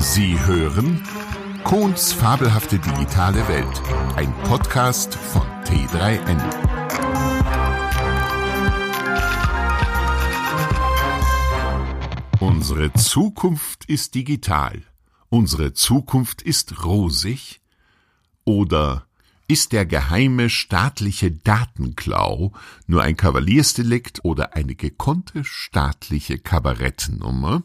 Sie hören Kohns fabelhafte digitale Welt, ein Podcast von T3N. Unsere Zukunft ist digital. Unsere Zukunft ist rosig. Oder ist der geheime staatliche Datenklau nur ein Kavaliersdelikt oder eine gekonnte staatliche Kabarettennummer?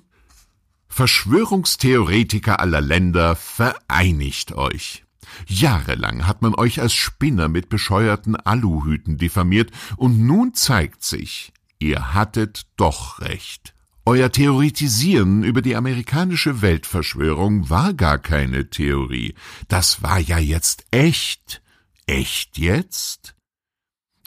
Verschwörungstheoretiker aller Länder, vereinigt euch! Jahrelang hat man euch als Spinner mit bescheuerten Aluhüten diffamiert, und nun zeigt sich, ihr hattet doch recht. Euer Theoretisieren über die amerikanische Weltverschwörung war gar keine Theorie, das war ja jetzt echt. Echt jetzt?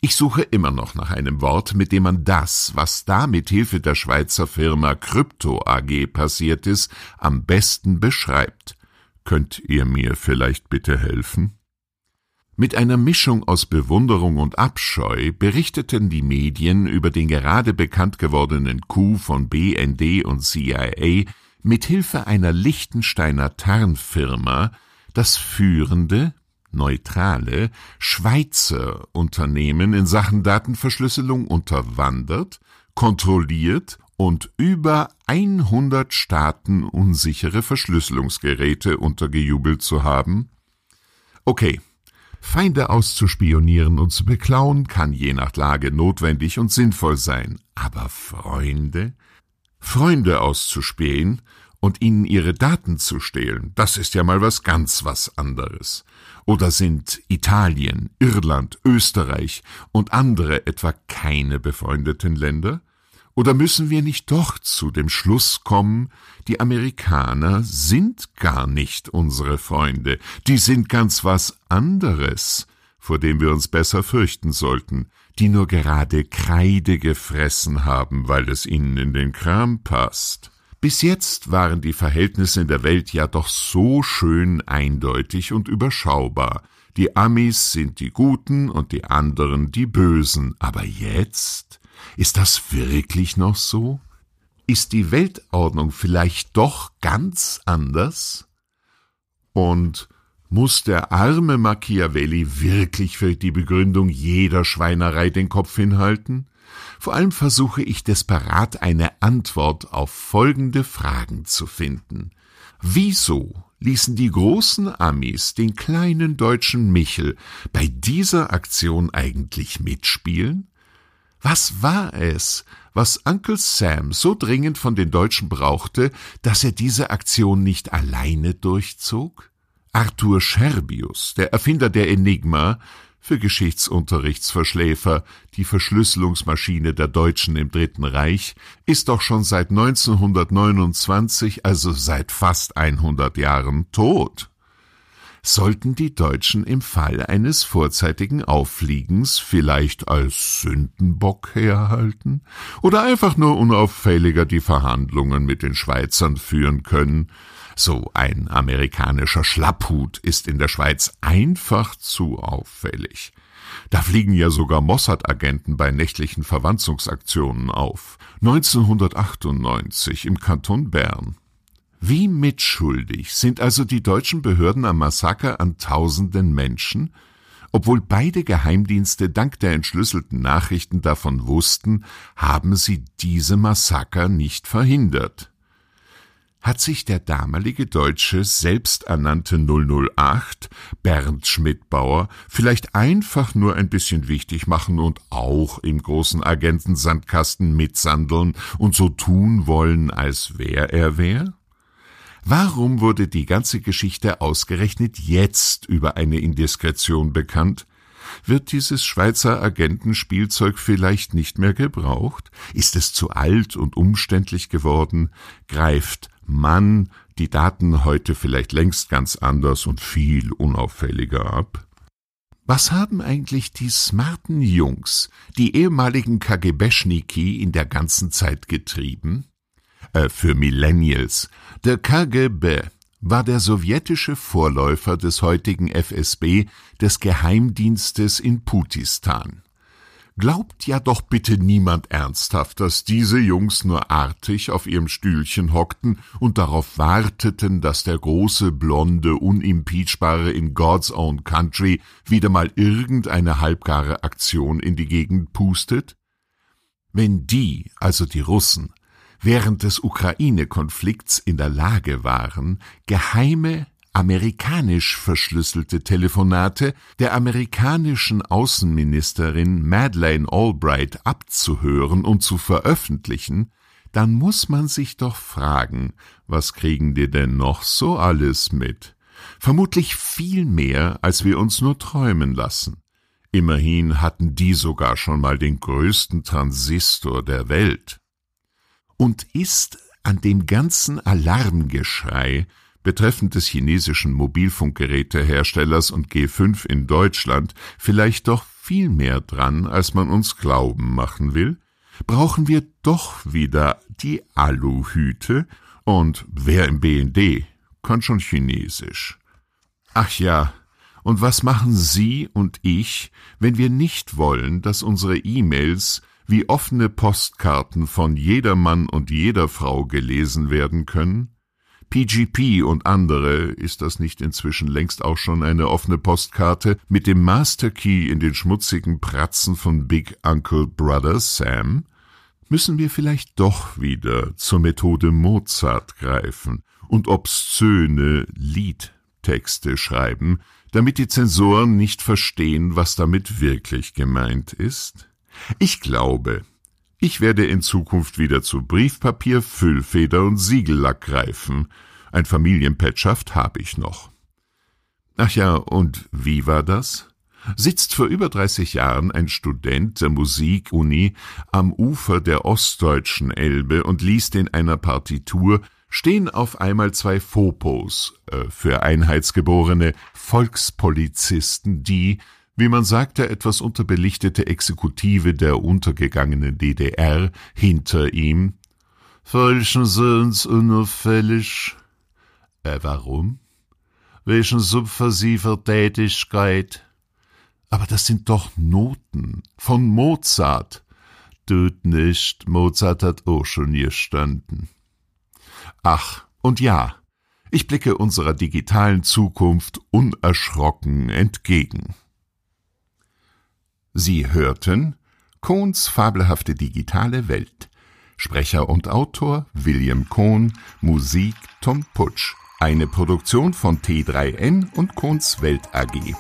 Ich suche immer noch nach einem Wort, mit dem man das, was da mit Hilfe der Schweizer Firma Krypto AG passiert ist, am besten beschreibt. Könnt ihr mir vielleicht bitte helfen? Mit einer Mischung aus Bewunderung und Abscheu berichteten die Medien über den gerade bekannt gewordenen Coup von BND und CIA mit Hilfe einer Liechtensteiner Tarnfirma, das führende, neutrale Schweizer Unternehmen in Sachen Datenverschlüsselung unterwandert, kontrolliert und über 100 Staaten unsichere Verschlüsselungsgeräte untergejubelt zu haben? Okay, Feinde auszuspionieren und zu beklauen kann je nach Lage notwendig und sinnvoll sein, aber Freunde? Freunde auszuspähen und ihnen ihre Daten zu stehlen, das ist ja mal was ganz was anderes. Oder sind Italien, Irland, Österreich und andere etwa keine befreundeten Länder? Oder müssen wir nicht doch zu dem Schluss kommen, die Amerikaner sind gar nicht unsere Freunde, die sind ganz was anderes, vor dem wir uns besser fürchten sollten, die nur gerade Kreide gefressen haben, weil es ihnen in den Kram passt. Bis jetzt waren die Verhältnisse in der Welt ja doch so schön eindeutig und überschaubar. Die Amis sind die Guten und die anderen die Bösen. Aber jetzt? Ist das wirklich noch so? Ist die Weltordnung vielleicht doch ganz anders? Und muss der arme Machiavelli wirklich für die Begründung jeder Schweinerei den Kopf hinhalten? Vor allem versuche ich desperat eine Antwort auf folgende Fragen zu finden. Wieso ließen die großen Amis den kleinen deutschen Michel bei dieser Aktion eigentlich mitspielen? Was war es, was Uncle Sam so dringend von den Deutschen brauchte, dass er diese Aktion nicht alleine durchzog? Arthur Scherbius, der Erfinder der Enigma, für Geschichtsunterrichtsverschläfer, die Verschlüsselungsmaschine der Deutschen im Dritten Reich, ist doch schon seit 1929, also seit fast 100 Jahren, tot. Sollten die Deutschen im Fall eines vorzeitigen Auffliegens vielleicht als Sündenbock herhalten oder einfach nur unauffälliger die Verhandlungen mit den Schweizern führen können, so ein amerikanischer Schlapphut ist in der Schweiz einfach zu auffällig. Da fliegen ja sogar Mossad-Agenten bei nächtlichen Verwanzungsaktionen auf. 1998 im Kanton Bern. Wie mitschuldig sind also die deutschen Behörden am Massaker an tausenden Menschen, obwohl beide Geheimdienste dank der entschlüsselten Nachrichten davon wussten, haben sie diese Massaker nicht verhindert hat sich der damalige deutsche selbsternannte 008 Bernd Schmidbauer vielleicht einfach nur ein bisschen wichtig machen und auch im großen Agentensandkasten mitsandeln und so tun wollen, als wär er wer? Warum wurde die ganze Geschichte ausgerechnet jetzt über eine Indiskretion bekannt? Wird dieses Schweizer Agentenspielzeug vielleicht nicht mehr gebraucht? Ist es zu alt und umständlich geworden? Greift Mann die Daten heute vielleicht längst ganz anders und viel unauffälliger ab? Was haben eigentlich die smarten Jungs, die ehemaligen KGB-Schniki in der ganzen Zeit getrieben? Äh, für Millennials. Der KGB war der sowjetische Vorläufer des heutigen FSB, des Geheimdienstes in Putistan. Glaubt ja doch bitte niemand ernsthaft, dass diese Jungs nur artig auf ihrem Stühlchen hockten und darauf warteten, dass der große, blonde, unimpeachbare in God's Own Country wieder mal irgendeine halbgare Aktion in die Gegend pustet? Wenn die, also die Russen, während des Ukraine-Konflikts in der Lage waren, geheime amerikanisch verschlüsselte Telefonate der amerikanischen Außenministerin Madeleine Albright abzuhören und zu veröffentlichen, dann muss man sich doch fragen, was kriegen die denn noch so alles mit? Vermutlich viel mehr, als wir uns nur träumen lassen. Immerhin hatten die sogar schon mal den größten Transistor der Welt. Und ist an dem ganzen Alarmgeschrei betreffend des chinesischen Mobilfunkgeräteherstellers und G5 in Deutschland vielleicht doch viel mehr dran, als man uns glauben machen will, brauchen wir doch wieder die Aluhüte und wer im BND kann schon Chinesisch. Ach ja, und was machen Sie und ich, wenn wir nicht wollen, dass unsere E-Mails wie offene Postkarten von jedermann und jeder Frau gelesen werden können? PGP und andere, ist das nicht inzwischen längst auch schon eine offene Postkarte mit dem Master Key in den schmutzigen Pratzen von Big Uncle Brother Sam? Müssen wir vielleicht doch wieder zur Methode Mozart greifen und obszöne Liedtexte schreiben, damit die Zensoren nicht verstehen, was damit wirklich gemeint ist? Ich glaube, ich werde in Zukunft wieder zu Briefpapier, Füllfeder und Siegellack greifen. Ein Familienpetschaft habe ich noch. Ach ja, und wie war das? Sitzt vor über 30 Jahren ein Student der Musikuni am Ufer der ostdeutschen Elbe und liest in einer Partitur stehen auf einmal zwei Fopos äh, für Einheitsgeborene Volkspolizisten, die, wie man sagte, etwas unterbelichtete Exekutive der untergegangenen DDR hinter ihm. Falschen Sohns unauffällig. Äh, warum? Welchen subversiver Tätigkeit? Aber das sind doch Noten von Mozart. Tut nicht, Mozart hat auch schon gestanden. Ach, und ja, ich blicke unserer digitalen Zukunft unerschrocken entgegen. Sie hörten Kohns fabelhafte digitale Welt. Sprecher und Autor William Kohn, Musik Tom Putsch. Eine Produktion von T3N und Kohns Welt AG.